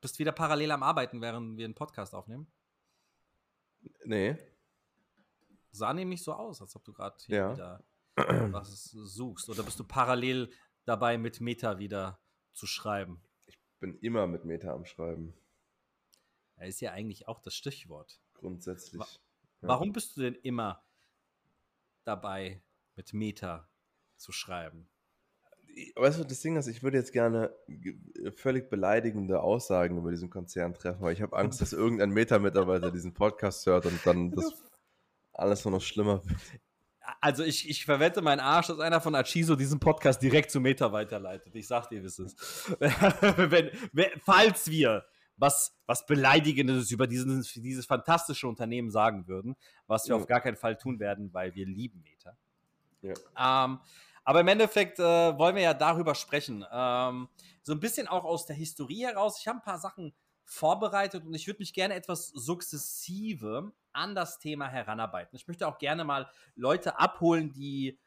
bist wieder parallel am Arbeiten, während wir einen Podcast aufnehmen? Nee. Sah nämlich so aus, als ob du gerade hier ja. wieder was suchst. Oder bist du parallel dabei, mit Meta wieder zu schreiben? Ich bin immer mit Meta am Schreiben. Er ist ja eigentlich auch das Stichwort. Grundsätzlich. Wa ja. Warum bist du denn immer dabei, mit Meta zu schreiben? Weißt du, das Ding ist, ich würde jetzt gerne völlig beleidigende Aussagen über diesen Konzern treffen, weil ich habe Angst, dass irgendein Meta-Mitarbeiter diesen Podcast hört und dann das alles nur noch schlimmer wird. Also ich, ich verwette meinen Arsch, dass einer von Achiso diesen Podcast direkt zu Meta weiterleitet. Ich sag dir, wie es wenn, wenn, falls wir was, was Beleidigendes über diesen, dieses fantastische Unternehmen sagen würden, was wir ja. auf gar keinen Fall tun werden, weil wir lieben Meta. Ja. Ähm, aber im Endeffekt äh, wollen wir ja darüber sprechen. Ähm, so ein bisschen auch aus der Historie heraus. Ich habe ein paar Sachen vorbereitet und ich würde mich gerne etwas sukzessive an das Thema heranarbeiten. Ich möchte auch gerne mal Leute abholen, die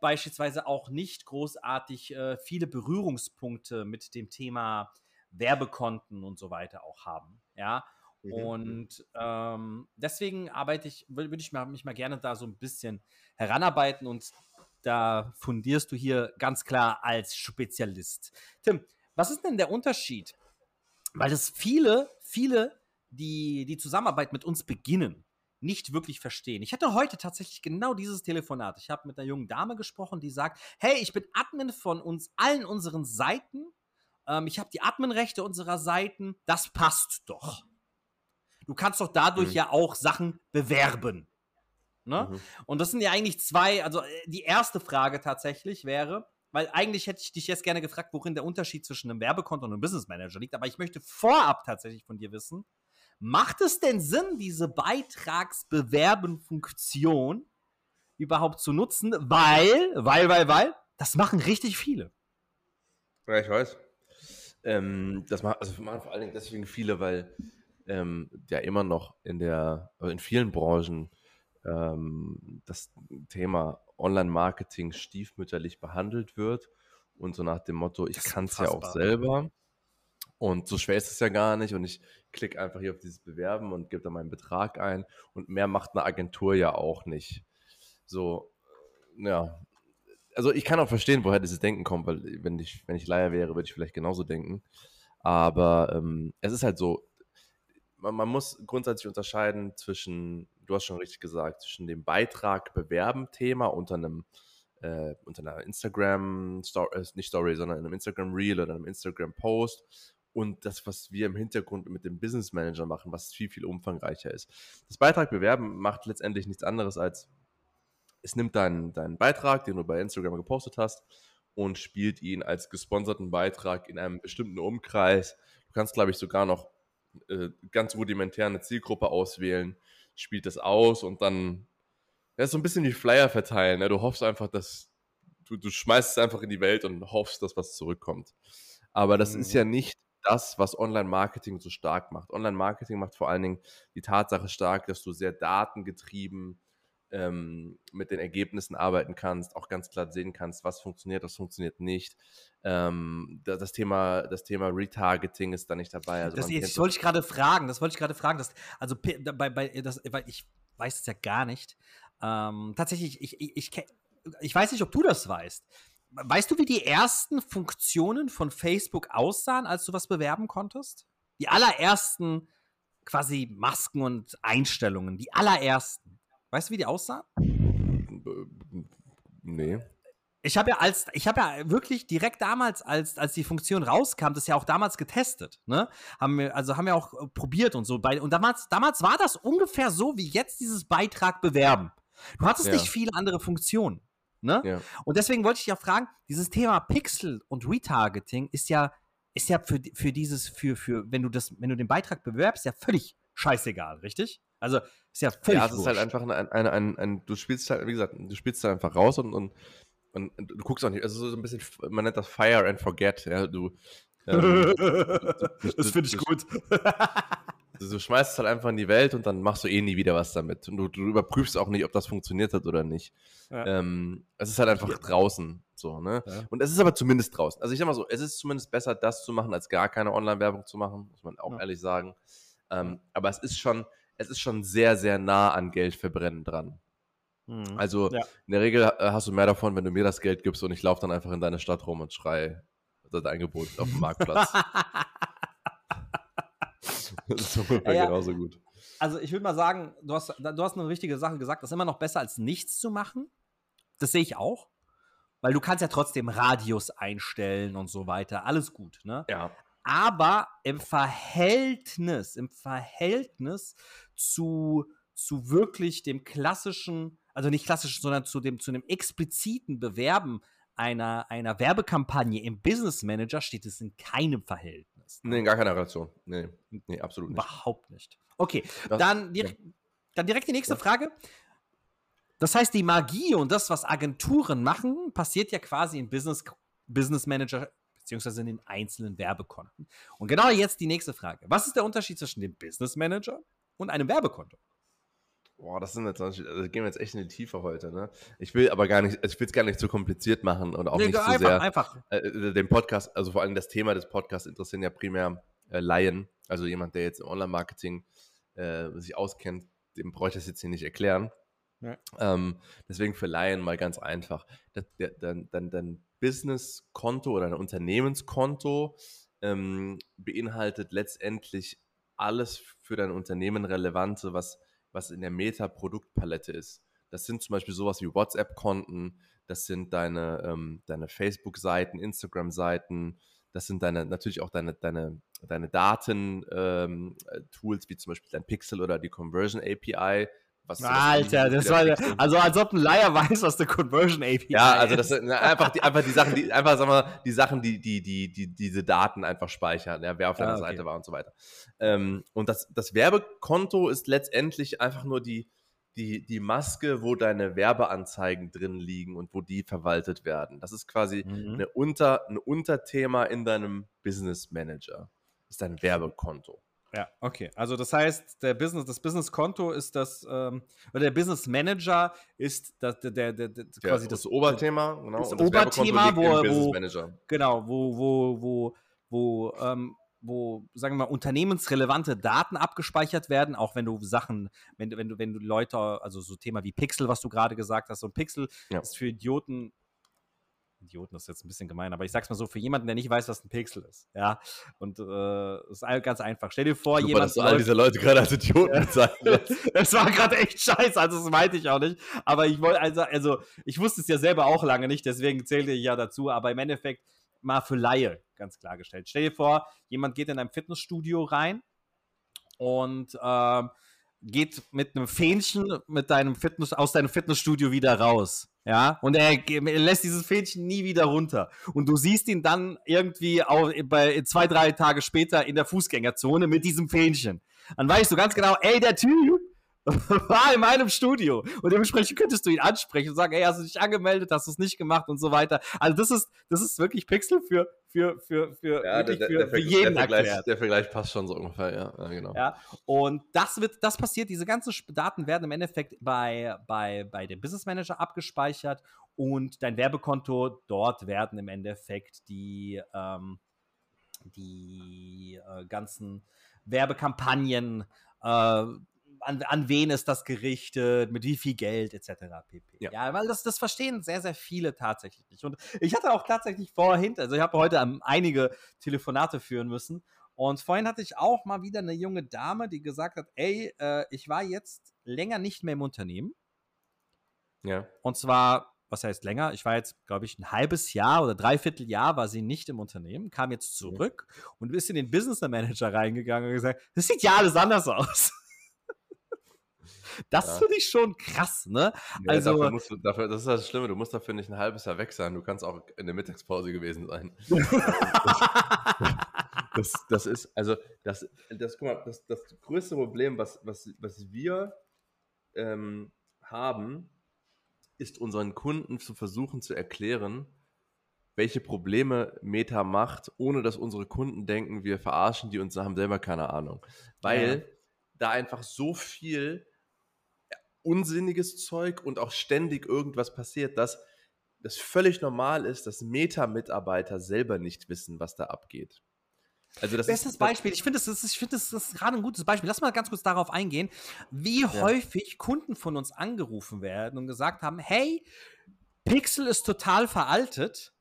beispielsweise auch nicht großartig äh, viele Berührungspunkte mit dem Thema Werbekonten und so weiter auch haben. Ja. Mhm. Und ähm, deswegen arbeite ich, würde ich mich mal gerne da so ein bisschen heranarbeiten und da fundierst du hier ganz klar als Spezialist. Tim, was ist denn der Unterschied? Weil es viele, viele, die die Zusammenarbeit mit uns beginnen, nicht wirklich verstehen. Ich hatte heute tatsächlich genau dieses Telefonat. Ich habe mit einer jungen Dame gesprochen, die sagt, hey, ich bin Admin von uns allen unseren Seiten. Ähm, ich habe die Adminrechte unserer Seiten. Das passt doch. Du kannst doch dadurch mhm. ja auch Sachen bewerben. Ne? Mhm. Und das sind ja eigentlich zwei, also äh, die erste Frage tatsächlich wäre, weil eigentlich hätte ich dich jetzt gerne gefragt, worin der Unterschied zwischen einem Werbekonto und einem Business Manager liegt, aber ich möchte vorab tatsächlich von dir wissen, macht es denn Sinn, diese Beitragsbewerben-Funktion überhaupt zu nutzen? Weil, weil, weil, weil, das machen richtig viele. Ja, ich weiß. Ähm, das machen, also machen vor allen Dingen deswegen viele, weil ähm, ja immer noch in der, also in vielen Branchen ähm, das Thema Online-Marketing stiefmütterlich behandelt wird und so nach dem Motto, ich kann es ja auch selber. Und so schwer ist es ja gar nicht. Und ich klicke einfach hier auf dieses Bewerben und gebe da meinen Betrag ein. Und mehr macht eine Agentur ja auch nicht. So, ja. Also ich kann auch verstehen, woher dieses Denken kommt, weil wenn ich, wenn ich Leier wäre, würde ich vielleicht genauso denken. Aber ähm, es ist halt so, man, man muss grundsätzlich unterscheiden zwischen du hast schon richtig gesagt, zwischen dem Beitrag bewerben Thema unter einem äh, unter einer Instagram Story, äh, nicht Story, sondern in einem Instagram Reel oder einem Instagram Post und das, was wir im Hintergrund mit dem Business Manager machen, was viel, viel umfangreicher ist. Das Beitrag bewerben macht letztendlich nichts anderes als, es nimmt deinen, deinen Beitrag, den du bei Instagram gepostet hast, und spielt ihn als gesponserten Beitrag in einem bestimmten Umkreis. Du kannst, glaube ich, sogar noch äh, ganz rudimentär eine Zielgruppe auswählen, spielt das aus und dann, ja, ist so ein bisschen wie Flyer verteilen. Ne? Du hoffst einfach, dass du, du schmeißt es einfach in die Welt und hoffst, dass was zurückkommt. Aber das mhm. ist ja nicht das, was Online-Marketing so stark macht. Online-Marketing macht vor allen Dingen die Tatsache stark, dass du sehr datengetrieben ähm, mit den Ergebnissen arbeiten kannst, auch ganz klar sehen kannst, was funktioniert, was funktioniert nicht. Ähm, das, Thema, das Thema Retargeting ist da nicht dabei. Also das, das wollte ich gerade fragen, das wollte ich gerade fragen. Dass, also bei, bei das, weil ich weiß es ja gar nicht. Ähm, tatsächlich, ich, ich, ich, ich weiß nicht, ob du das weißt. Weißt du, wie die ersten Funktionen von Facebook aussahen, als du was bewerben konntest? Die allerersten quasi Masken und Einstellungen, die allerersten. Weißt du, wie die aussahen? Nee. Ich habe ja als, ich habe ja wirklich direkt damals, als, als die Funktion rauskam, das ja auch damals getestet, ne? Haben wir, also haben wir auch äh, probiert und so. Bei, und damals, damals war das ungefähr so wie jetzt dieses Beitrag bewerben. Du hattest ja. nicht viele andere Funktionen. Ne? Ja. Und deswegen wollte ich ja fragen, dieses Thema Pixel und Retargeting ist ja, ist ja für, für dieses, für, für, wenn du das, wenn du den Beitrag bewerbst, ja völlig scheißegal, richtig? Also ist ja völlig Ja, es ist halt einfach ein, ein, ein, ein, du spielst halt, wie gesagt, du spielst halt einfach raus und, und, und du guckst auch nicht, also so ein bisschen, man nennt das Fire and Forget, ja, du. Ähm, das finde ich gut. Du, schmeißt es halt einfach in die Welt und dann machst du eh nie wieder was damit. Und du, du überprüfst auch nicht, ob das funktioniert hat oder nicht. Ja. Ähm, es ist halt einfach draußen so, ne? Ja. Und es ist aber zumindest draußen. Also ich sag mal so, es ist zumindest besser, das zu machen, als gar keine Online-Werbung zu machen, muss man auch ja. ehrlich sagen. Ähm, aber es ist schon, es ist schon sehr, sehr nah an Geld verbrennen dran. Mhm. Also ja. in der Regel äh, hast du mehr davon, wenn du mir das Geld gibst und ich laufe dann einfach in deine Stadt rum und schrei das Angebot auf dem Marktplatz. das ist ungefähr ja, genauso gut. Also ich würde mal sagen, du hast, du hast eine richtige Sache gesagt, das ist immer noch besser als nichts zu machen. Das sehe ich auch. Weil du kannst ja trotzdem Radius einstellen und so weiter. Alles gut, ne? Ja. Aber im Verhältnis, im Verhältnis zu, zu wirklich dem klassischen, also nicht klassischen, sondern zu dem, zu dem expliziten Bewerben einer, einer Werbekampagne im Business Manager steht es in keinem Verhältnis. Nee, in gar keiner Relation. Nee, nee absolut nicht. Überhaupt nicht. Okay, das, dann, direkt, ja. dann direkt die nächste ja. Frage. Das heißt, die Magie und das, was Agenturen machen, passiert ja quasi im Business, Business Manager beziehungsweise in den einzelnen Werbekonten. Und genau jetzt die nächste Frage. Was ist der Unterschied zwischen dem Business Manager und einem Werbekonto? Boah, das sind jetzt, also gehen wir jetzt echt in die Tiefe heute, ne? Ich will aber gar nicht, also ich will es gar nicht zu kompliziert machen und auch nee, nicht zu sehr einfach. Äh, äh, den Podcast, also vor allem das Thema des Podcasts interessieren ja primär äh, Laien, also jemand, der jetzt im Online-Marketing äh, sich auskennt, dem brauche ich das jetzt hier nicht erklären. Ja. Ähm, deswegen für Laien mal ganz einfach. Dein, dein, dein Business-Konto oder dein Unternehmenskonto ähm, beinhaltet letztendlich alles für dein Unternehmen Relevante, was was in der Meta-Produktpalette ist. Das sind zum Beispiel sowas wie WhatsApp-Konten, das sind deine, ähm, deine Facebook-Seiten, Instagram-Seiten, das sind deine, natürlich auch deine, deine, deine Daten-Tools, ähm, wie zum Beispiel dein Pixel oder die Conversion API. Was Alter, das war also als ob ein Leier weiß, was der Conversion API ist. Ja, also das sind einfach die, einfach die Sachen, die einfach sag mal, die Sachen, die die die die diese Daten einfach speichern, ja, wer auf deiner ah, okay. Seite war und so weiter. Ähm, und das das Werbekonto ist letztendlich einfach nur die die die Maske, wo deine Werbeanzeigen drin liegen und wo die verwaltet werden. Das ist quasi mhm. eine Unter ein Unterthema in deinem Business Manager. Das ist dein Werbekonto. Ja, okay. Also das heißt, der Business, das Business-Konto ist das, ähm, oder der Business Manager ist das, der, der, der, der quasi das, das Oberthema, genau. Das, das Oberthema, wo, wo genau, wo, wo, wo, wo, ähm, wo, sagen wir mal, unternehmensrelevante Daten abgespeichert werden, auch wenn du Sachen, wenn du, wenn du, wenn du Leute, also so Thema wie Pixel, was du gerade gesagt hast, so ein Pixel ja. ist für Idioten Idioten ist jetzt ein bisschen gemein, aber ich sag's mal so, für jemanden, der nicht weiß, was ein Pixel ist, ja, und äh, ist ganz einfach. Stell dir vor, Super, jemand... dass du all diese Leute gerade als Idioten bezeichnet Es war gerade echt scheiße, also das meinte ich auch nicht, aber ich wollte, also, also, ich wusste es ja selber auch lange nicht, deswegen zählte ich ja dazu, aber im Endeffekt mal für Laie ganz klargestellt. Stell dir vor, jemand geht in ein Fitnessstudio rein und äh, geht mit einem Fähnchen mit deinem Fitness, aus deinem Fitnessstudio wieder raus. Ja, und er, lässt dieses Fähnchen nie wieder runter. Und du siehst ihn dann irgendwie auch bei, zwei, drei Tage später in der Fußgängerzone mit diesem Fähnchen. Dann weißt du ganz genau, ey, der Typ, war in meinem Studio. Und dementsprechend könntest du ihn ansprechen und sagen, ey, hast du dich angemeldet, hast du es nicht gemacht und so weiter. Also das ist, das ist wirklich Pixel für, für, für, für, ja, der, der, für, für jeden der Vergleich, erklärt. Der Vergleich passt schon so ungefähr, ja, ja, genau. Ja, und das wird, das passiert, diese ganzen Daten werden im Endeffekt bei, bei, bei dem Business Manager abgespeichert und dein Werbekonto, dort werden im Endeffekt die, ähm, die äh, ganzen Werbekampagnen äh, an, an wen ist das gerichtet, mit wie viel Geld etc. pp. Ja, ja weil das, das verstehen sehr, sehr viele tatsächlich nicht. Und ich hatte auch tatsächlich vorhin, also ich habe heute um, einige Telefonate führen müssen. Und vorhin hatte ich auch mal wieder eine junge Dame, die gesagt hat, ey, äh, ich war jetzt länger nicht mehr im Unternehmen. Ja. Und zwar, was heißt länger? Ich war jetzt, glaube ich, ein halbes Jahr oder dreiviertel Jahr war sie nicht im Unternehmen, kam jetzt zurück ja. und ist in den Business Manager reingegangen und gesagt, das sieht ja alles anders aus. Das ja. finde ich schon krass, ne? Ja, also, dafür musst du, dafür, das ist das Schlimme, du musst dafür nicht ein halbes Jahr weg sein, du kannst auch in der Mittagspause gewesen sein. das, das ist, also, das, das, guck mal, das, das größte Problem, was, was, was wir ähm, haben, ist unseren Kunden zu versuchen zu erklären, welche Probleme Meta macht, ohne dass unsere Kunden denken, wir verarschen die und haben selber keine Ahnung. Weil ja. da einfach so viel unsinniges Zeug und auch ständig irgendwas passiert, dass das völlig normal ist, dass Meta-Mitarbeiter selber nicht wissen, was da abgeht. Also das Bestes ist, Beispiel, ich finde, das ist, ich das ist gerade ein gutes Beispiel. Lass mal ganz kurz darauf eingehen, wie ja. häufig Kunden von uns angerufen werden und gesagt haben: Hey, Pixel ist total veraltet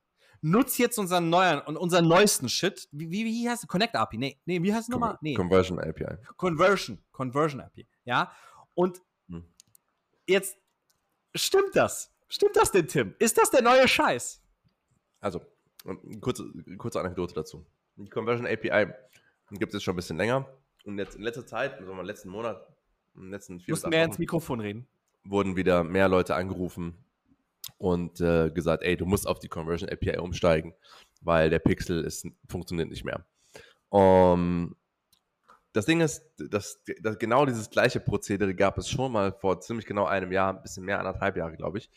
nutz jetzt unseren neuen und unseren neuesten Shit. Wie, wie, wie heißt es? Connect API? Nee, nee, wie heißt es nochmal? Nee. Conversion API. Conversion, Conversion API. Ja. Und. Jetzt stimmt das. Stimmt das denn, Tim? Ist das der neue Scheiß? Also, kurze, kurze Anekdote dazu. Die Conversion API gibt es schon ein bisschen länger. Und jetzt in letzter Zeit, also im letzten Monat, in den letzten vier Musst mehr Wochen, ins Mikrofon reden. Wurden wieder mehr Leute angerufen und äh, gesagt, ey, du musst auf die Conversion API umsteigen, weil der Pixel ist, funktioniert nicht mehr. Um, das Ding ist, dass, dass, genau dieses gleiche Prozedere gab es schon mal vor ziemlich genau einem Jahr, ein bisschen mehr, anderthalb Jahre, glaube ich,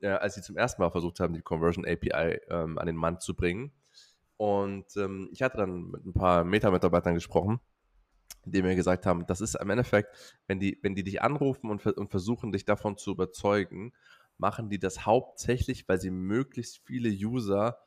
äh, als sie zum ersten Mal versucht haben, die Conversion API ähm, an den Mann zu bringen. Und ähm, ich hatte dann mit ein paar Meta-Mitarbeitern gesprochen, die mir gesagt haben, das ist im Endeffekt, wenn die, wenn die dich anrufen und, und versuchen, dich davon zu überzeugen, machen die das hauptsächlich, weil sie möglichst viele User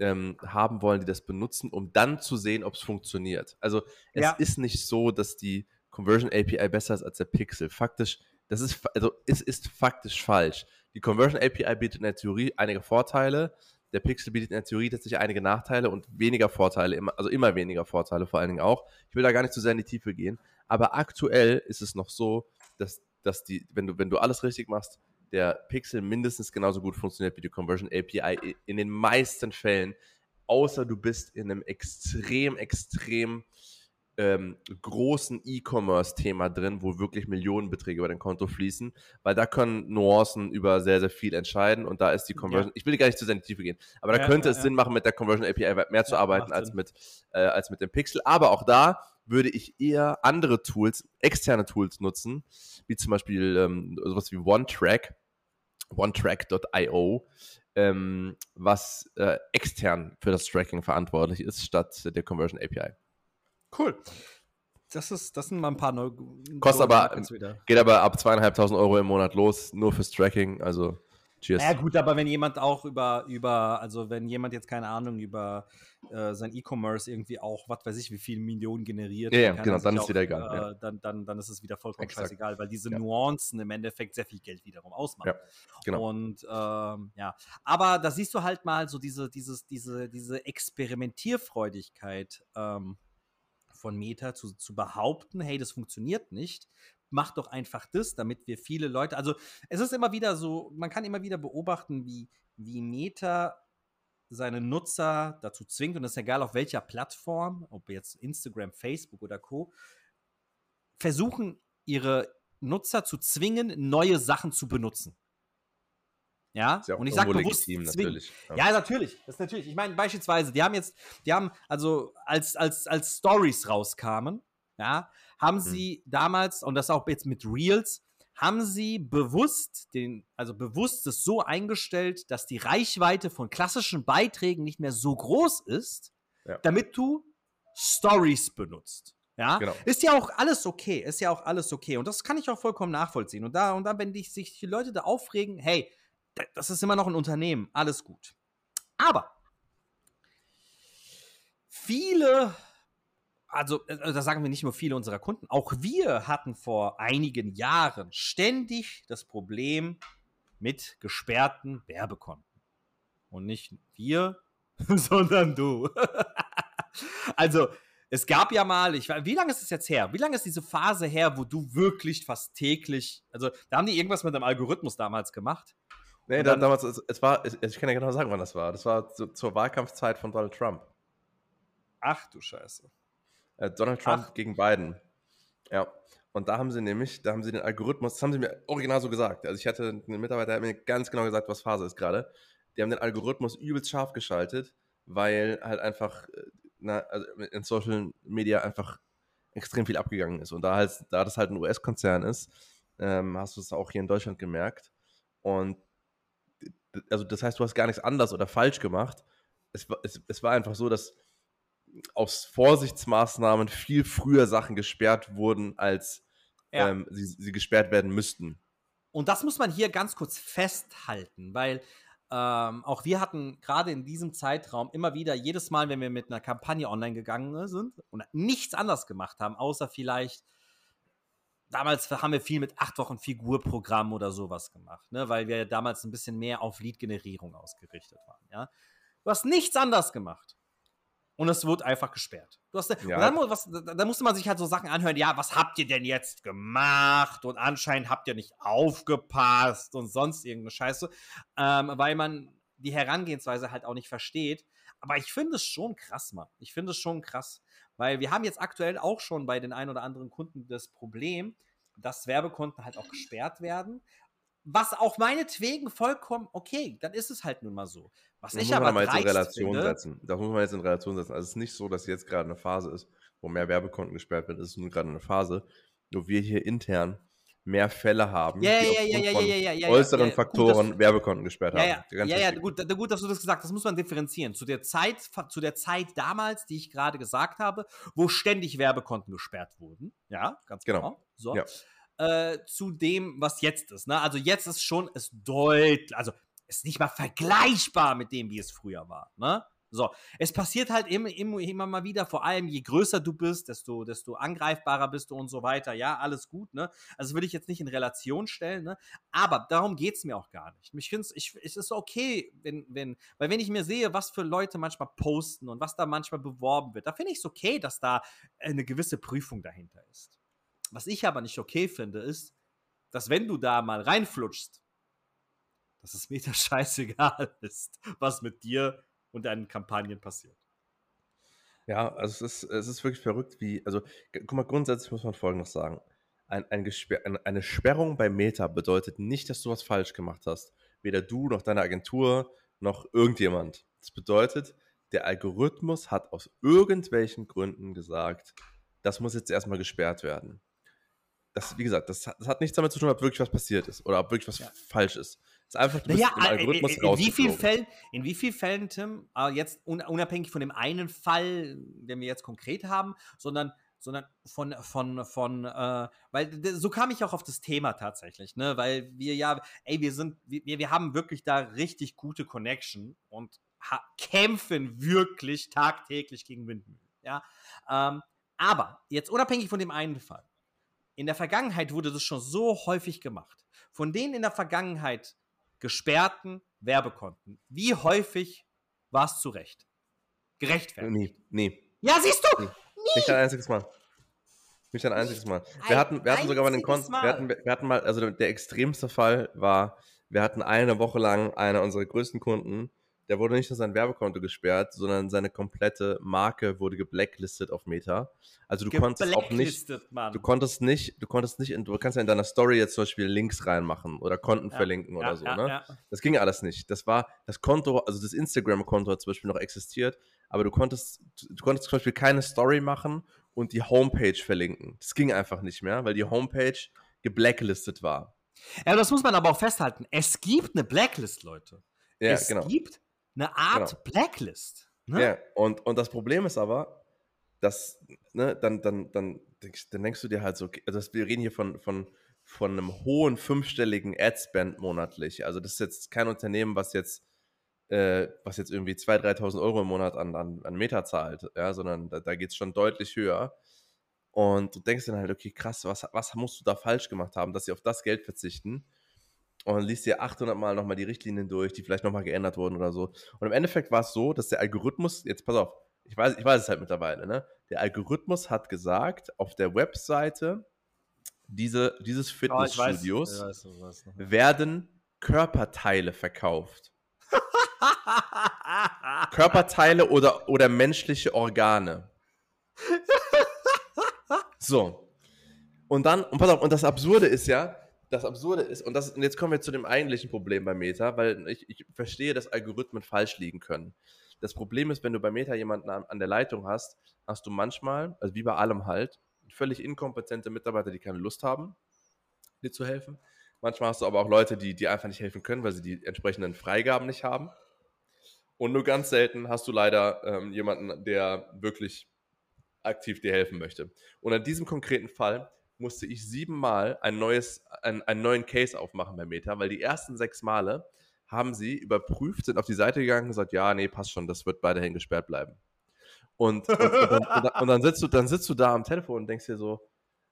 ähm, haben wollen, die das benutzen, um dann zu sehen, ob es funktioniert. Also es ja. ist nicht so, dass die Conversion API besser ist als der Pixel. Faktisch, das ist, also es ist faktisch falsch. Die Conversion API bietet in der Theorie einige Vorteile, der Pixel bietet in der Theorie tatsächlich einige Nachteile und weniger Vorteile, also immer weniger Vorteile vor allen Dingen auch. Ich will da gar nicht zu sehr in die Tiefe gehen, aber aktuell ist es noch so, dass, dass die, wenn du, wenn du alles richtig machst, der Pixel mindestens genauso gut funktioniert wie die Conversion API in den meisten Fällen, außer du bist in einem extrem, extrem ähm, großen E-Commerce-Thema drin, wo wirklich Millionenbeträge über dein Konto fließen, weil da können Nuancen über sehr, sehr viel entscheiden und da ist die Conversion, ja. ich will gar nicht zu sehr in die Tiefe gehen, aber da ja, könnte ja, es Sinn machen, mit der Conversion API mehr zu arbeiten als mit, äh, als mit dem Pixel, aber auch da würde ich eher andere Tools, externe Tools nutzen, wie zum Beispiel ähm, sowas wie OneTrack, OneTrack.io, ähm, was äh, extern für das Tracking verantwortlich ist, statt der Conversion API. Cool. Das, ist, das sind mal ein paar neue. Kostet aber, geht aber ab zweieinhalbtausend Euro im Monat los, nur fürs Tracking. Also Cheers. Ja, gut, aber wenn jemand auch über, über also wenn jemand jetzt keine Ahnung über äh, sein E-Commerce irgendwie auch, was weiß ich, wie viele Millionen generiert, ja, ja genau, dann ist auch, wieder egal. Äh, ja. dann, dann, dann ist es wieder vollkommen Exakt. scheißegal, weil diese ja. Nuancen im Endeffekt sehr viel Geld wiederum ausmachen. Ja, genau. Und ähm, ja, aber da siehst du halt mal so diese, dieses, diese, diese Experimentierfreudigkeit ähm, von Meta zu, zu behaupten, hey, das funktioniert nicht, mach doch einfach das, damit wir viele Leute, also es ist immer wieder so, man kann immer wieder beobachten, wie, wie Meta seine Nutzer dazu zwingt, und das ist egal auf welcher Plattform, ob jetzt Instagram, Facebook oder Co., versuchen ihre Nutzer zu zwingen, neue Sachen zu benutzen. Ja, ja und ich sage bewusst legitim, natürlich. Ja. ja. natürlich, das ist natürlich. Ich meine beispielsweise, die haben jetzt, die haben also als als als Stories rauskamen, ja, haben mhm. sie damals, und das auch jetzt mit Reels, haben sie bewusst den, also bewusst es so eingestellt, dass die Reichweite von klassischen Beiträgen nicht mehr so groß ist, ja. damit du Stories benutzt. Ja, genau. ist ja auch alles okay, ist ja auch alles okay. Und das kann ich auch vollkommen nachvollziehen. Und da, und dann, wenn die, sich die Leute da aufregen, hey, das ist immer noch ein Unternehmen, alles gut. Aber viele also äh, das sagen wir nicht nur viele unserer Kunden, auch wir hatten vor einigen Jahren ständig das Problem mit gesperrten Werbekonten. Und nicht wir, sondern du. also, es gab ja mal, ich wie lange ist es jetzt her? Wie lange ist diese Phase her, wo du wirklich fast täglich, also da haben die irgendwas mit dem Algorithmus damals gemacht? Nee, dann, damals, es, es war, ich, ich kann ja genau sagen, wann das war. Das war zu, zur Wahlkampfzeit von Donald Trump. Ach du Scheiße. Äh, Donald Trump Ach. gegen Biden. Ja. Und da haben sie nämlich, da haben sie den Algorithmus, das haben sie mir original so gesagt. Also ich hatte einen Mitarbeiter, der hat mir ganz genau gesagt, was Phase ist gerade. Die haben den Algorithmus übelst scharf geschaltet, weil halt einfach äh, na, also in Social Media einfach extrem viel abgegangen ist. Und da, halt, da das halt ein US-Konzern ist, ähm, hast du es auch hier in Deutschland gemerkt. Und also das heißt, du hast gar nichts anders oder falsch gemacht. Es, es, es war einfach so, dass aus Vorsichtsmaßnahmen viel früher Sachen gesperrt wurden, als ja. ähm, sie, sie gesperrt werden müssten. Und das muss man hier ganz kurz festhalten, weil ähm, auch wir hatten gerade in diesem Zeitraum immer wieder, jedes Mal, wenn wir mit einer Kampagne online gegangen sind und nichts anders gemacht haben, außer vielleicht, damals haben wir viel mit acht Wochen Figurprogramm oder sowas gemacht, ne, weil wir damals ein bisschen mehr auf Lead-Generierung ausgerichtet waren. Ja? Du hast nichts anders gemacht und es wurde einfach gesperrt. Du hast, ja. dann, was, dann, musste man sich halt so Sachen anhören, ja, was habt ihr denn jetzt gemacht? Und anscheinend habt ihr nicht aufgepasst und sonst irgendeine Scheiße, ähm, weil man die Herangehensweise halt auch nicht versteht. Aber ich finde es schon krass, Mann. Ich finde es schon krass, weil wir haben jetzt aktuell auch schon bei den ein oder anderen Kunden das Problem, dass Werbekonten halt auch gesperrt werden, was auch meinetwegen vollkommen okay, dann ist es halt nun mal so. Was das ich aber mal jetzt in Relation finde, setzen. Das muss man jetzt in Relation setzen. Also es ist nicht so, dass jetzt gerade eine Phase ist, wo mehr Werbekonten gesperrt werden. Es ist nur gerade eine Phase, wo wir hier intern mehr Fälle haben, ja, ja, ja, ja, ja, ja, ja, äußeren Faktoren gut, Werbekonten gesperrt haben. Ja, ja, ja gut, gut, dass du das gesagt hast. Das muss man differenzieren. Zu der Zeit, zu der Zeit damals, die ich gerade gesagt habe, wo ständig Werbekonten gesperrt wurden. Ja, ganz genau. genau. So. Äh, zu dem, was jetzt ist. Ne? Also jetzt ist schon es deutlich, also ist nicht mal vergleichbar mit dem, wie es früher war. Ne? So, es passiert halt immer, immer, immer mal wieder, vor allem je größer du bist, desto, desto angreifbarer bist du und so weiter. Ja, alles gut, ne? Also will ich jetzt nicht in Relation stellen, ne? Aber darum geht es mir auch gar nicht. Ich finde ich, es ist okay, wenn, wenn, weil wenn ich mir sehe, was für Leute manchmal posten und was da manchmal beworben wird, da finde ich es okay, dass da eine gewisse Prüfung dahinter ist. Was ich aber nicht okay finde, ist, dass wenn du da mal reinflutschst, dass es mir da scheißegal ist, was mit dir und deinen Kampagnen passiert. Ja, also es ist, es ist wirklich verrückt, wie, also guck mal, grundsätzlich muss man Folgendes sagen. Ein, ein eine Sperrung bei Meta bedeutet nicht, dass du was falsch gemacht hast. Weder du noch deine Agentur noch irgendjemand. Das bedeutet, der Algorithmus hat aus irgendwelchen Gründen gesagt, das muss jetzt erstmal gesperrt werden das, wie gesagt, das, das, hat nichts damit zu tun, ob wirklich was passiert ist oder ob wirklich was ja. falsch ist. Es ist einfach, du bist naja, im Algorithmus in, in, wie vielen Fällen, in wie vielen Fällen, Tim, äh, jetzt unabhängig von dem einen Fall, den wir jetzt konkret haben, sondern sondern von, von, von, äh, weil so kam ich auch auf das Thema tatsächlich, ne, weil wir ja, ey, wir sind, wir, wir haben wirklich da richtig gute Connection und kämpfen wirklich tagtäglich gegen Windmühlen, ja, ähm, aber jetzt unabhängig von dem einen Fall, in der Vergangenheit wurde das schon so häufig gemacht. Von den in der Vergangenheit gesperrten Werbekonten, wie häufig war es zu Recht? Gerechtfertigt? Nee, nee. Ja, siehst du? Nee. Nie. Nicht ein einziges Mal. Nicht ein einziges Mal. Wir hatten, wir hatten sogar mal den Konten, wir hatten, wir hatten mal, also der extremste Fall war, wir hatten eine Woche lang einer unserer größten Kunden, der wurde nicht nur sein Werbekonto gesperrt, sondern seine komplette Marke wurde geblacklistet auf Meta. Also du konntest auch nicht, Mann. du konntest nicht, du konntest nicht, in, du kannst ja in deiner Story jetzt zum Beispiel Links reinmachen oder Konten ja, verlinken oder ja, so, ja, ne? Das ging alles nicht. Das war, das Konto, also das Instagram-Konto hat zum Beispiel noch existiert, aber du konntest, du konntest zum Beispiel keine Story machen und die Homepage verlinken. Das ging einfach nicht mehr, weil die Homepage geblacklistet war. Ja, das muss man aber auch festhalten. Es gibt eine Blacklist, Leute. Ja, es genau. gibt eine Art genau. Blacklist. Ne? Ja, und, und das Problem ist aber, dass, ne, dann, dann, dann, dann denkst du dir halt so, okay, also wir reden hier von, von, von einem hohen fünfstelligen Ad-Spend monatlich. Also das ist jetzt kein Unternehmen, was jetzt, äh, was jetzt irgendwie 2.000, 3.000 Euro im Monat an, an, an Meta zahlt, ja, sondern da, da geht es schon deutlich höher. Und du denkst dann halt, okay, krass, was, was musst du da falsch gemacht haben, dass sie auf das Geld verzichten? Und dann liest dir 800 Mal nochmal die Richtlinien durch, die vielleicht nochmal geändert wurden oder so. Und im Endeffekt war es so, dass der Algorithmus, jetzt pass auf, ich weiß, ich weiß es halt mittlerweile, ne? Der Algorithmus hat gesagt, auf der Webseite diese, dieses Fitnessstudios oh, werden Körperteile verkauft. Körperteile oder, oder menschliche Organe. So. Und dann, und pass auf, und das Absurde ist ja, das Absurde ist, und, das, und jetzt kommen wir zu dem eigentlichen Problem bei Meta, weil ich, ich verstehe, dass Algorithmen falsch liegen können. Das Problem ist, wenn du bei Meta jemanden an, an der Leitung hast, hast du manchmal, also wie bei allem halt, völlig inkompetente Mitarbeiter, die keine Lust haben, dir zu helfen. Manchmal hast du aber auch Leute, die dir einfach nicht helfen können, weil sie die entsprechenden Freigaben nicht haben. Und nur ganz selten hast du leider ähm, jemanden, der wirklich aktiv dir helfen möchte. Und in diesem konkreten Fall musste ich siebenmal ein neues, ein, einen neuen Case aufmachen bei Meta, weil die ersten sechs Male haben sie überprüft, sind auf die Seite gegangen und gesagt, ja, nee, passt schon, das wird weiterhin gesperrt bleiben. Und, und, und, und, dann, sitzt du, dann sitzt du da am Telefon und denkst dir so,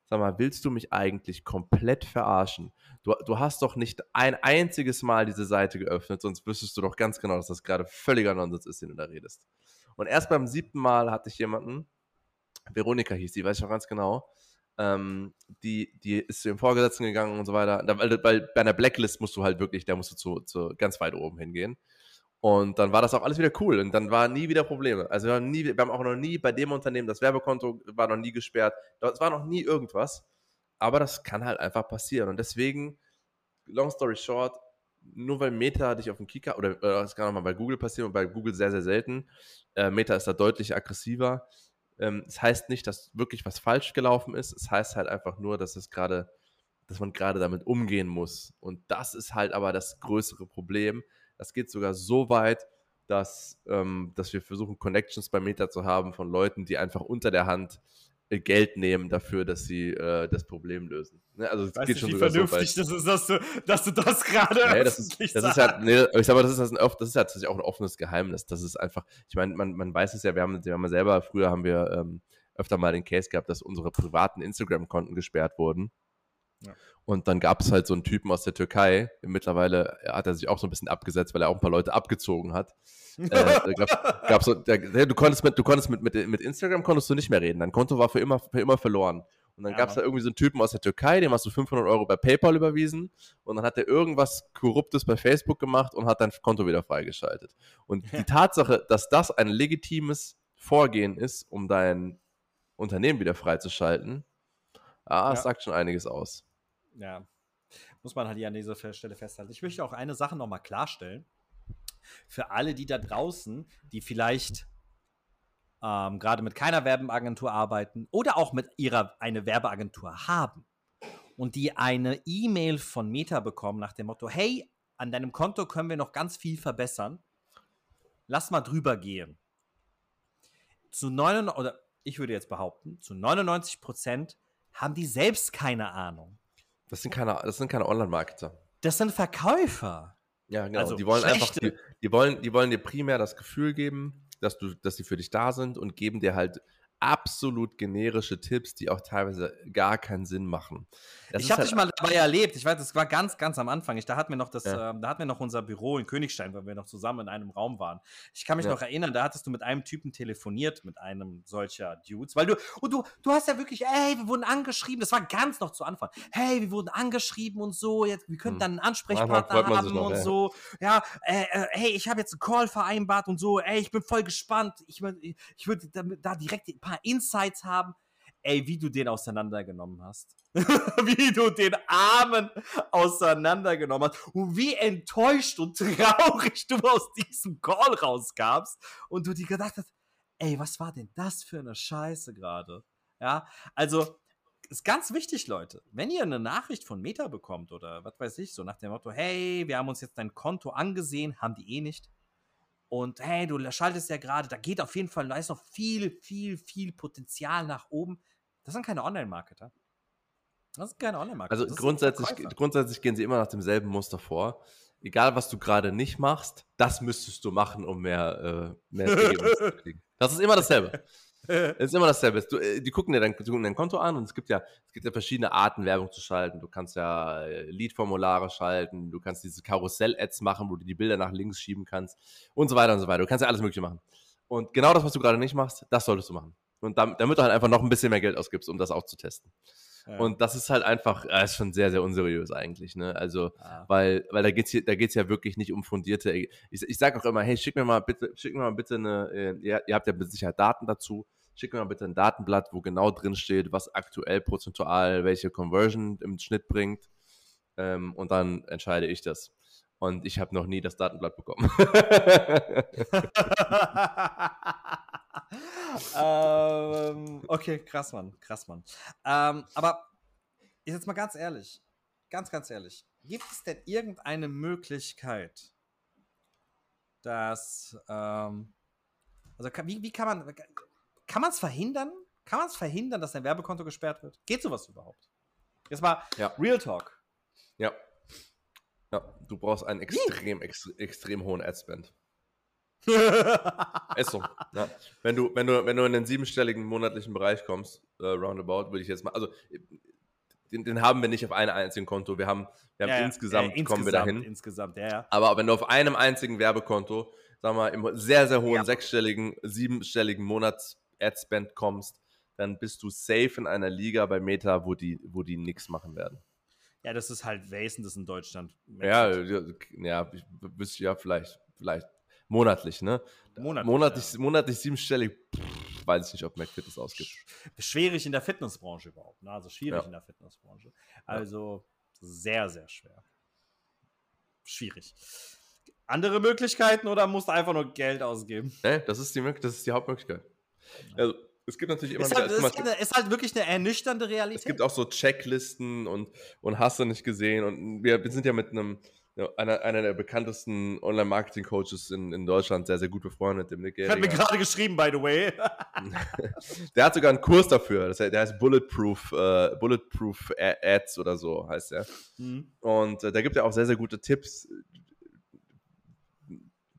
sag mal, willst du mich eigentlich komplett verarschen? Du, du hast doch nicht ein einziges Mal diese Seite geöffnet, sonst wüsstest du doch ganz genau, dass das gerade völliger Nonsens ist, den du da redest. Und erst beim siebten Mal hatte ich jemanden, Veronika hieß die, weiß ich auch ganz genau, ähm, die, die ist zu ihrem Vorgesetzten gegangen und so weiter. weil, weil, bei einer Blacklist musst du halt wirklich, da musst du zu, zu ganz weit oben hingehen. Und dann war das auch alles wieder cool und dann war nie wieder Probleme. Also wir haben, nie, wir haben auch noch nie bei dem Unternehmen, das Werbekonto war noch nie gesperrt, es war noch nie irgendwas. Aber das kann halt einfach passieren. Und deswegen, long story short, nur weil Meta dich auf dem Kicker, oder, oder das kann auch mal bei Google passieren und bei Google sehr, sehr selten, äh, Meta ist da deutlich aggressiver, ähm, das heißt nicht, dass wirklich was falsch gelaufen ist. Es heißt halt einfach nur, dass es gerade, dass man gerade damit umgehen muss. Und das ist halt aber das größere Problem. Das geht sogar so weit, dass, ähm, dass wir versuchen, Connections bei Meta zu haben von Leuten, die einfach unter der Hand Geld nehmen dafür, dass sie äh, das Problem lösen. Ne? Also es geht nicht, schon wie vernünftig so das ist, dass du, dass du das gerade nee, das ist, das ist halt, nee, ich sag mal, das ist, das, ein, das ist halt auch ein offenes Geheimnis. Das ist einfach, ich meine, man, man weiß es ja, wir haben, wir haben ja selber, früher haben wir ähm, öfter mal den Case gehabt, dass unsere privaten Instagram-Konten gesperrt wurden. Ja. Und dann gab es halt so einen Typen aus der Türkei. Mittlerweile hat er sich auch so ein bisschen abgesetzt, weil er auch ein paar Leute abgezogen hat. äh, gab, gab so, der, du konntest, mit, du konntest mit, mit, mit Instagram konntest du nicht mehr reden. Dein Konto war für immer, für immer verloren. Und dann ja. gab es da irgendwie so einen Typen aus der Türkei, dem hast du 500 Euro bei PayPal überwiesen und dann hat er irgendwas Korruptes bei Facebook gemacht und hat dein Konto wieder freigeschaltet. Und die Tatsache, dass das ein legitimes Vorgehen ist, um dein Unternehmen wieder freizuschalten, ah, ja. sagt schon einiges aus. Ja, muss man halt hier an dieser Stelle festhalten. Ich möchte auch eine Sache nochmal klarstellen. Für alle, die da draußen, die vielleicht ähm, gerade mit keiner Werbeagentur arbeiten oder auch mit ihrer eine Werbeagentur haben und die eine E-Mail von Meta bekommen nach dem Motto, hey, an deinem Konto können wir noch ganz viel verbessern. Lass mal drüber gehen. Zu 99, oder ich würde jetzt behaupten, zu 99 Prozent haben die selbst keine Ahnung. Das sind keine, das sind keine Online-Marketer. Das sind Verkäufer. Ja, genau. Also die wollen schlechte. einfach, die, die, wollen, die wollen dir primär das Gefühl geben, dass du, dass sie für dich da sind und geben dir halt absolut generische Tipps, die auch teilweise gar keinen Sinn machen. Das ich habe halt dich mal dabei erlebt. Ich weiß, das war ganz, ganz am Anfang. Ich, da hatten wir noch das, ja. äh, da hatten wir noch unser Büro in Königstein, weil wir noch zusammen in einem Raum waren. Ich kann mich ja. noch erinnern, da hattest du mit einem Typen telefoniert, mit einem solcher Dudes, weil du, und du, du hast ja wirklich, ey, wir wurden angeschrieben. Das war ganz noch zu Anfang. Hey, wir wurden angeschrieben und so. Jetzt, wir könnten hm. dann einen Ansprechpartner haben noch, und ey. so. Ja, äh, äh, hey, ich habe jetzt einen Call vereinbart und so. Ey, ich bin voll gespannt. Ich, ich würde da, da direkt paar Insights haben ey, wie du den auseinandergenommen hast. wie du den Armen auseinandergenommen hast und wie enttäuscht und traurig du aus diesem Call rausgabst und du dir gedacht hast, ey, was war denn das für eine Scheiße gerade? Ja, also ist ganz wichtig, Leute. Wenn ihr eine Nachricht von Meta bekommt oder was weiß ich, so nach dem Motto, hey, wir haben uns jetzt dein Konto angesehen, haben die eh nicht. Und hey, du schaltest ja gerade, da geht auf jeden Fall, da ist noch viel, viel, viel Potenzial nach oben. Das sind keine Online-Marketer. Das sind keine Online-Marketer. Also grundsätzlich, grundsätzlich gehen sie immer nach demselben Muster vor. Egal, was du gerade nicht machst, das müsstest du machen, um mehr, äh, mehr zu kriegen. Das ist immer dasselbe. Es ist immer dasselbe. Du, äh, die gucken dir dein, gucken dein Konto an und es gibt ja, es gibt ja verschiedene Arten, Werbung zu schalten. Du kannst ja äh, Lead-Formulare schalten, du kannst diese Karussell-Ads machen, wo du die Bilder nach links schieben kannst und so weiter und so weiter. Du kannst ja alles Mögliche machen. Und genau das, was du gerade nicht machst, das solltest du machen. Und damit, damit du halt einfach noch ein bisschen mehr Geld ausgibst, um das auch zu testen. Ja. Und das ist halt einfach, äh, ist schon sehr, sehr unseriös eigentlich, ne? Also, ja. weil, weil da geht's hier, da geht's ja wirklich nicht um fundierte. Ich, ich sage auch immer, hey, schick mir mal bitte, schick mir mal bitte eine, äh, ihr, ihr habt ja mit Sicherheit Daten dazu, schick mir mal bitte ein Datenblatt, wo genau drin steht, was aktuell prozentual welche Conversion im Schnitt bringt. Ähm, und dann entscheide ich das. Und ich habe noch nie das Datenblatt bekommen. ähm, okay, krass, Mann. Krass, Mann. Ähm, aber jetzt mal ganz ehrlich. Ganz, ganz ehrlich. Gibt es denn irgendeine Möglichkeit, dass. Ähm, also, wie, wie kann man. Kann man es verhindern? Kann man es verhindern, dass dein Werbekonto gesperrt wird? Geht sowas überhaupt? Jetzt mal ja. Real Talk. Ja. Ja, du brauchst einen extrem, ex, extrem hohen Adspend. Ist so. Ja. Wenn, du, wenn, du, wenn du in den siebenstelligen monatlichen Bereich kommst, äh, roundabout, würde ich jetzt mal, also den, den, haben wir nicht auf einem einzigen Konto. Wir haben, wir haben ja, insgesamt, ja, kommen wir dahin. Insgesamt, ja, ja. Aber wenn du auf einem einzigen Werbekonto, sagen wir mal, im sehr, sehr hohen sechsstelligen, siebenstelligen Monats-Adspend kommst, dann bist du safe in einer Liga bei Meta, wo die, wo die nichts machen werden. Ja, das ist halt, ist das in Deutschland? Ja, ja, ja vielleicht, vielleicht monatlich, ne? Monatlich, monatlich, ja. monatlich siebenstellig, pff, weiß ich nicht, ob McFit das ausgibt. Schwierig in der Fitnessbranche überhaupt, ne? Also schwierig ja. in der Fitnessbranche. Also sehr, sehr schwer. Schwierig. Andere Möglichkeiten oder musst du einfach nur Geld ausgeben? Nee, das ist die, das ist die Hauptmöglichkeit. Also, es gibt natürlich immer ist wieder. Halt, ist, ist, halt wirklich eine ernüchternde Realität. Es gibt auch so Checklisten und, und hast du nicht gesehen. Und wir, wir sind ja mit einem, einer, einer der bekanntesten Online-Marketing-Coaches in, in Deutschland sehr, sehr gut befreundet, dem Nick Hat mir gerade geschrieben, by the way. der hat sogar einen Kurs dafür. Das heißt, der heißt Bulletproof, äh, Bulletproof Ads oder so heißt er. Mhm. Und äh, da gibt er auch sehr, sehr gute Tipps,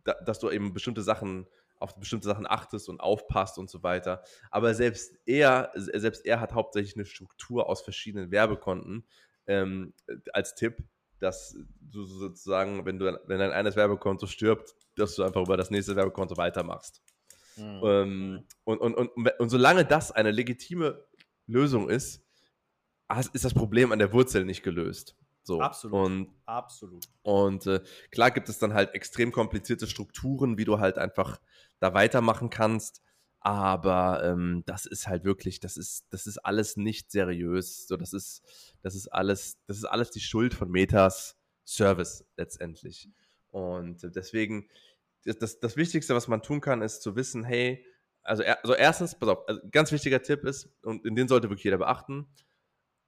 da, dass du eben bestimmte Sachen auf bestimmte Sachen achtest und aufpasst und so weiter. Aber selbst er, selbst er hat hauptsächlich eine Struktur aus verschiedenen Werbekonten ähm, als Tipp, dass du sozusagen, wenn du wenn dein eines Werbekonto stirbt, dass du einfach über das nächste Werbekonto weitermachst. Mhm. Ähm, und, und, und, und solange das eine legitime Lösung ist, ist das Problem an der Wurzel nicht gelöst. So. Absolut. Und, Absolut. Und äh, klar gibt es dann halt extrem komplizierte Strukturen, wie du halt einfach da weitermachen kannst. Aber ähm, das ist halt wirklich, das ist, das ist alles nicht seriös. So, das ist, das ist alles, das ist alles die Schuld von Metas Service letztendlich. Und deswegen, das, das Wichtigste, was man tun kann, ist zu wissen, hey, also, also erstens, pass auf, also ganz wichtiger Tipp ist, und den sollte wirklich jeder beachten,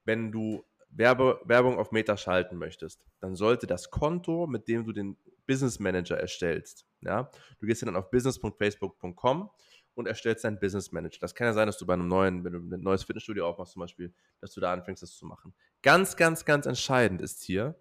wenn du Werbe, Werbung auf Meta schalten möchtest, dann sollte das Konto, mit dem du den Business Manager erstellst, ja, du gehst dann auf business.facebook.com und erstellst deinen Business Manager. Das kann ja sein, dass du bei einem neuen, wenn du ein neues Fitnessstudio aufmachst zum Beispiel, dass du da anfängst, das zu machen. Ganz, ganz, ganz entscheidend ist hier,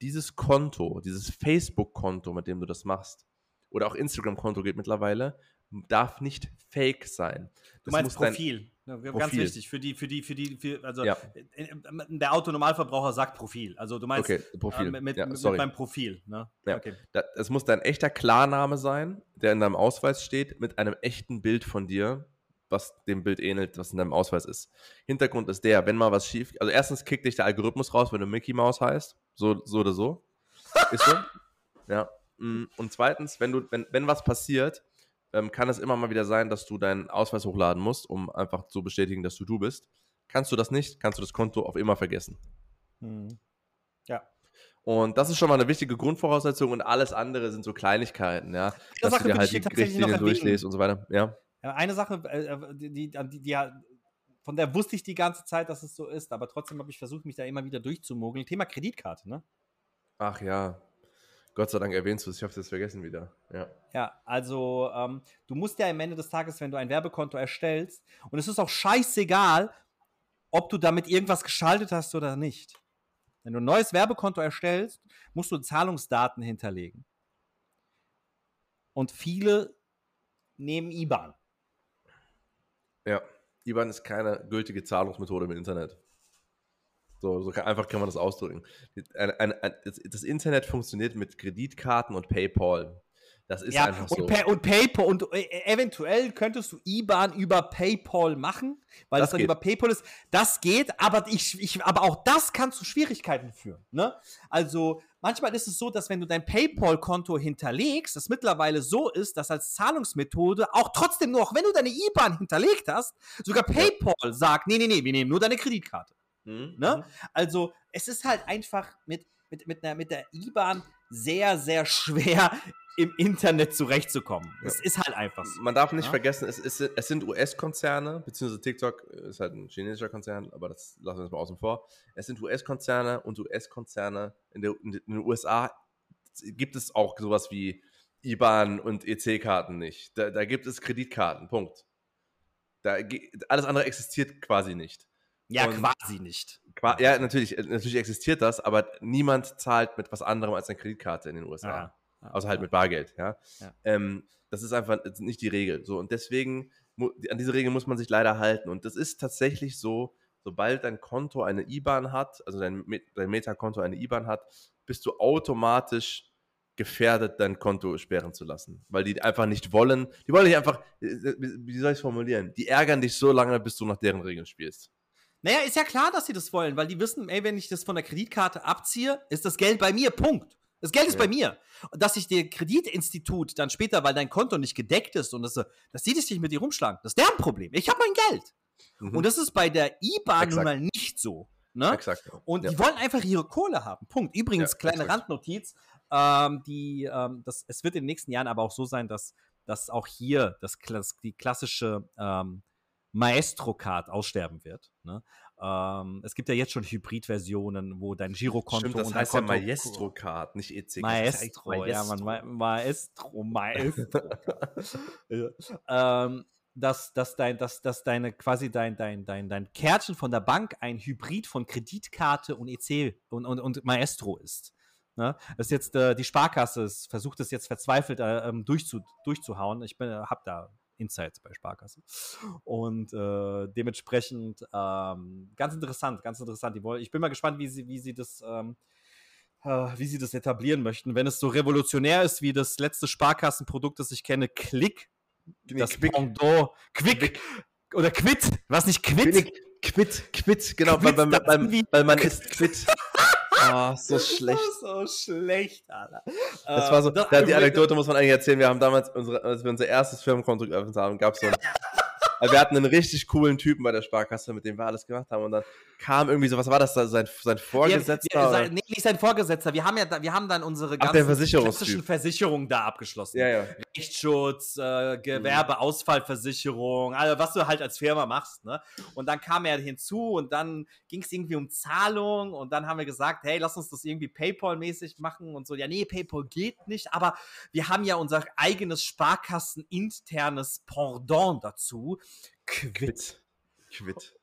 dieses Konto, dieses Facebook-Konto, mit dem du das machst, oder auch Instagram-Konto geht mittlerweile, darf nicht fake sein. Das du meinst Profil? Ja, Profil. Ganz wichtig für die, für die, für die, für, also ja. Äh, äh, der Autonormalverbraucher sagt Profil. Also du meinst okay, Profil. Äh, mit, ja, mit, meinem Profil. Ne? Ja. Okay. Es muss dein echter Klarname sein, der in deinem Ausweis steht, mit einem echten Bild von dir, was dem Bild ähnelt, was in deinem Ausweis ist. Hintergrund ist der, wenn mal was schief, also erstens kickt dich der Algorithmus raus, wenn du Mickey Mouse heißt, so, so oder so. ist so. Ja. Mm, und zweitens, wenn du, wenn, wenn was passiert, ähm, kann es immer mal wieder sein, dass du deinen Ausweis hochladen musst, um einfach zu bestätigen, dass du du bist. Kannst du das nicht, kannst du das Konto auf immer vergessen. Hm. Ja. Und das ist schon mal eine wichtige Grundvoraussetzung und alles andere sind so Kleinigkeiten, ja. Das dass du dir halt die Richtlinien durchliest und so weiter, ja. Eine Sache, äh, äh, die, die, die, die, von der wusste ich die ganze Zeit, dass es so ist, aber trotzdem habe ich versucht, mich da immer wieder durchzumogeln. Thema Kreditkarte, ne? Ach ja, Gott sei Dank erwähnst du es, ich habe es vergessen wieder. Ja, ja also ähm, du musst ja am Ende des Tages, wenn du ein Werbekonto erstellst, und es ist auch scheißegal, ob du damit irgendwas geschaltet hast oder nicht. Wenn du ein neues Werbekonto erstellst, musst du Zahlungsdaten hinterlegen. Und viele nehmen IBAN. Ja, IBAN ist keine gültige Zahlungsmethode im Internet. So, so kann, einfach kann man das ausdrücken. Ein, ein, ein, das, Internet funktioniert mit Kreditkarten und PayPal. Das ist ja, einfach und so. Pa und PayPal und äh, eventuell könntest du IBAN über PayPal machen, weil das, das dann über PayPal ist. Das geht, aber ich, ich, aber auch das kann zu Schwierigkeiten führen. Ne? Also manchmal ist es so, dass wenn du dein PayPal-Konto hinterlegst, das mittlerweile so ist, dass als Zahlungsmethode auch trotzdem nur, auch wenn du deine IBAN hinterlegt hast, sogar PayPal sagt, nee, nee, nee, wir nehmen nur deine Kreditkarte. Mhm. Ne? Mhm. Also es ist halt einfach mit, mit, mit, einer, mit der IBAN sehr, sehr schwer im Internet zurechtzukommen. Es ja. ist halt einfach so. Man darf nicht ja? vergessen, es, ist, es sind US-Konzerne, beziehungsweise TikTok ist halt ein chinesischer Konzern, aber das lassen wir jetzt mal außen vor. Es sind US-Konzerne und US-Konzerne in, in, den USA gibt es auch sowas wie IBAN und EC-Karten nicht. Da, da, gibt es Kreditkarten, Punkt. Da, alles andere existiert quasi nicht. Ja, und quasi nicht. ja, natürlich, natürlich existiert das, aber niemand zahlt mit was anderem als eine Kreditkarte in den USA. Ja. Ja, Außer halt mit Bargeld, ja. ja. Ähm, das ist einfach nicht die Regel. So, und deswegen, an diese Regel muss man sich leider halten. Und das ist tatsächlich so, sobald dein Konto eine IBAN hat, also dein, dein Meta-Konto eine IBAN hat, bist du automatisch gefährdet, dein Konto sperren zu lassen. Weil die einfach nicht wollen, die wollen dich einfach, wie soll ich es formulieren? Die ärgern dich so lange, bis du nach deren Regeln spielst. Naja, ist ja klar, dass sie das wollen, weil die wissen, ey, wenn ich das von der Kreditkarte abziehe, ist das Geld bei mir, Punkt. Das Geld ist ja. bei mir. Und dass sich der Kreditinstitut dann später, weil dein Konto nicht gedeckt ist und das, dass sie dich nicht mit dir rumschlagen, das ist deren Problem. Ich habe mein Geld. Mhm. Und das ist bei der IBAN nun mal nicht so. Ne? Exakt. Und ja. die wollen einfach ihre Kohle haben. Punkt. Übrigens, kleine exakt. Randnotiz. Ähm, die, ähm, das, es wird in den nächsten Jahren aber auch so sein, dass, dass auch hier das, die klassische ähm, Maestro-Card aussterben wird. Ne? Ähm, es gibt ja jetzt schon Hybrid-Versionen, wo dein Girokonto Stimmt, das heißt Konto ja Maestro-Card, nicht EC. Maestro, Maestro, ja, man, Ma Maestro, Maestro. ja. ähm, dass, dass, dein, dass, dass deine quasi dein, dein, dein, dein Kärtchen von der Bank ein Hybrid von Kreditkarte und EC und, und, und Maestro ist. Ne? Das ist jetzt äh, die Sparkasse versucht es jetzt verzweifelt äh, ähm, durchzu, durchzuhauen. Ich bin, habe da Insights bei Sparkasse. Und äh, dementsprechend ähm, ganz interessant, ganz interessant. Ich bin mal gespannt, wie sie, wie sie das. Ähm, äh, wie sie das etablieren möchten. Wenn es so revolutionär ist wie das letzte Sparkassenprodukt, das ich kenne, Click, nee, das Quick. Pendant, Quick, Quick. oder Quit, was nicht Quit? Quit, Quit, genau, Quit, weil, weil, weil, weil man ist Quit. Oh, so schlecht. so schlecht, Alter. Das war so, ähm, da, die Anekdote muss man eigentlich erzählen. Wir haben damals, unsere, als wir unser erstes Firmenkonto geöffnet haben, gab es so ein wir hatten einen richtig coolen Typen bei der Sparkasse, mit dem wir alles gemacht haben. Und dann kam irgendwie so, was war das da, sein, sein Vorgesetzter? Wir, wir, sein, nee, nicht sein Vorgesetzter. Wir haben ja, wir haben dann unsere ganzen klassischen Versicherungen da abgeschlossen. Ja, ja. Rechtsschutz, äh, Gewerbeausfallversicherung, also was du halt als Firma machst. Ne? Und dann kam er hinzu und dann ging es irgendwie um Zahlung und dann haben wir gesagt, hey, lass uns das irgendwie PayPal-mäßig machen und so. Ja, nee, PayPal geht nicht, aber wir haben ja unser eigenes Sparkassen-internes Pendant dazu. Quit. Quit.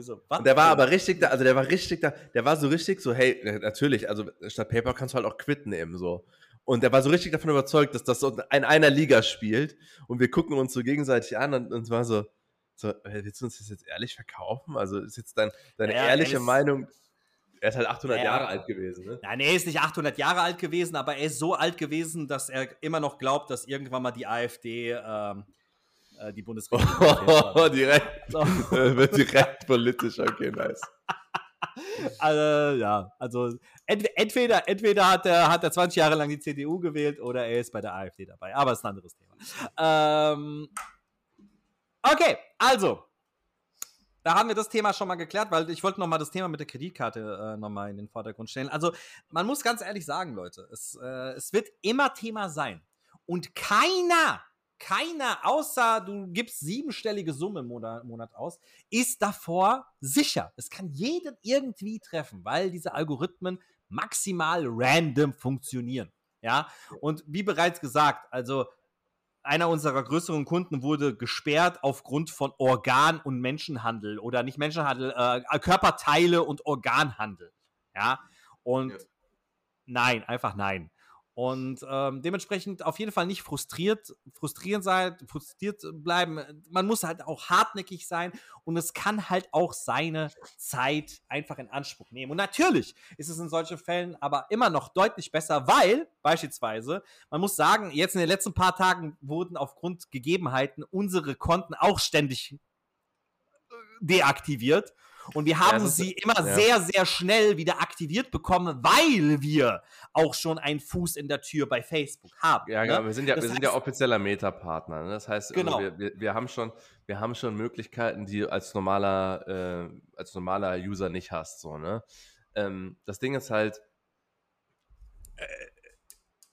So, und der war aber richtig da, also der war richtig da, der war so richtig so, hey, natürlich, also statt PayPal kannst du halt auch Quit nehmen, so. Und der war so richtig davon überzeugt, dass das so in einer Liga spielt. Und wir gucken uns so gegenseitig an und, und war so, so, willst du uns das jetzt ehrlich verkaufen? Also ist jetzt dein, deine ja, ehrliche Meinung, er ist halt 800 ja, Jahre alt gewesen, ne? Nein, er ist nicht 800 Jahre alt gewesen, aber er ist so alt gewesen, dass er immer noch glaubt, dass irgendwann mal die AfD ähm, äh, die Bundesregierung. Oh, direkt. So. wird direkt politisch, okay, nice. Also, ja, also ent entweder, entweder hat er, hat er 20 Jahre lang die CDU gewählt oder er ist bei der AfD dabei. Aber ist ein anderes Thema. Ähm, okay, also. Da haben wir das Thema schon mal geklärt, weil ich wollte noch mal das Thema mit der Kreditkarte äh, noch mal in den Vordergrund stellen. Also man muss ganz ehrlich sagen, Leute, es, äh, es wird immer Thema sein. Und keiner keiner, außer du gibst siebenstellige Summe im Monat, Monat, aus, ist davor sicher. Es kann jeden irgendwie treffen, weil diese Algorithmen maximal random funktionieren. Ja, und wie bereits gesagt, also einer unserer größeren Kunden wurde gesperrt aufgrund von Organ- und Menschenhandel oder nicht Menschenhandel, äh, Körperteile und Organhandel. Ja, und ja. nein, einfach nein. Und ähm, dementsprechend auf jeden Fall nicht frustriert, frustriert sein, frustriert bleiben. Man muss halt auch hartnäckig sein und es kann halt auch seine Zeit einfach in Anspruch nehmen. Und natürlich ist es in solchen Fällen aber immer noch deutlich besser, weil beispielsweise, man muss sagen, jetzt in den letzten paar Tagen wurden aufgrund Gegebenheiten unsere Konten auch ständig äh, deaktiviert. Und wir haben ja, sie immer ja. sehr, sehr schnell wieder aktiviert bekommen, weil wir auch schon einen Fuß in der Tür bei Facebook haben. Ja, genau. Ne? Wir sind ja, wir sind ja offizieller Meta-Partner. Ne? Das heißt, genau. wir, wir, wir, haben schon, wir haben schon Möglichkeiten, die als normaler, äh, als normaler User nicht hast. So, ne? Ähm, das Ding ist halt, äh,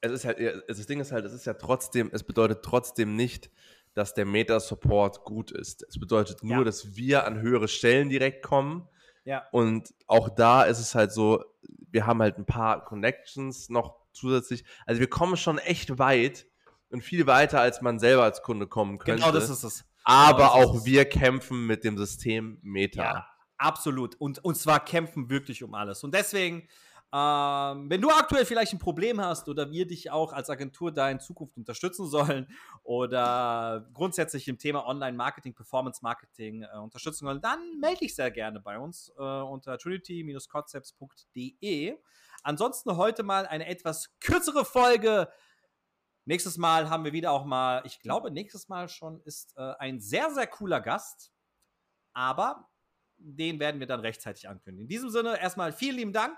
es ist halt, das Ding ist halt, es ist ja trotzdem, es bedeutet trotzdem nicht, dass der Meta-Support gut ist. Es bedeutet nur, ja. dass wir an höhere Stellen direkt kommen. Ja. Und auch da ist es halt so, wir haben halt ein paar Connections noch zusätzlich. Also wir kommen schon echt weit und viel weiter, als man selber als Kunde kommen könnte. Genau, das ist es. Aber genau, auch wir kämpfen mit dem System Meta. Ja, absolut. Und, und zwar kämpfen wirklich um alles. Und deswegen ähm, wenn du aktuell vielleicht ein Problem hast oder wir dich auch als Agentur da in Zukunft unterstützen sollen oder grundsätzlich im Thema Online-Marketing, Performance-Marketing äh, unterstützen wollen, dann melde dich sehr gerne bei uns äh, unter trinity-concepts.de. Ansonsten heute mal eine etwas kürzere Folge. Nächstes Mal haben wir wieder auch mal, ich glaube, nächstes Mal schon ist äh, ein sehr, sehr cooler Gast. Aber den werden wir dann rechtzeitig ankündigen. In diesem Sinne erstmal vielen lieben Dank